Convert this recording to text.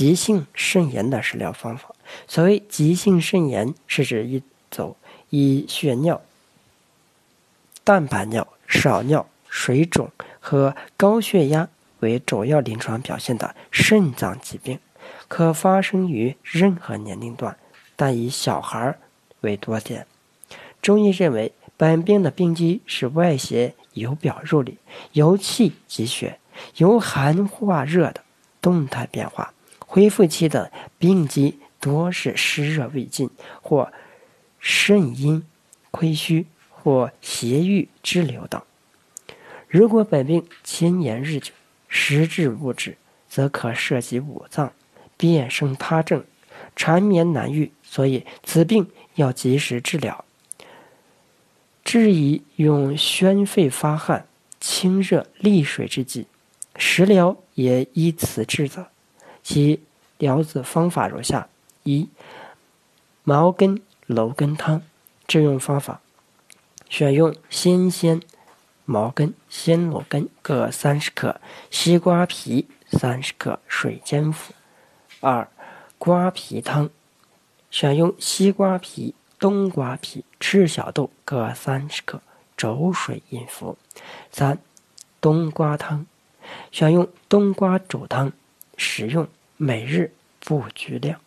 急性肾炎的食疗方法。所谓急性肾炎，是指一种以血尿、蛋白尿、少尿、水肿和高血压为主要临床表现的肾脏疾病，可发生于任何年龄段，但以小孩为多见。中医认为，本病的病机是外邪由表入里，由气及血，由寒化热的动态变化。恢复期的病机多是湿热未尽，或肾阴亏虚，或邪郁滞留等。如果本病牵延日久，时至不止，则可涉及五脏，变生他症，缠绵难愈。所以此病要及时治疗。治宜用宣肺发汗、清热利水之剂，食疗也依此治则。其疗子方法如下：一、茅根蒌根汤。制用方法：选用新鲜茅根、鲜蒌根各三十克，西瓜皮三十克，水煎服。二、瓜皮汤。选用西瓜皮。冬瓜皮、赤小豆各三十克，煮水饮服。三、冬瓜汤，选用冬瓜煮汤使用，每日布局量。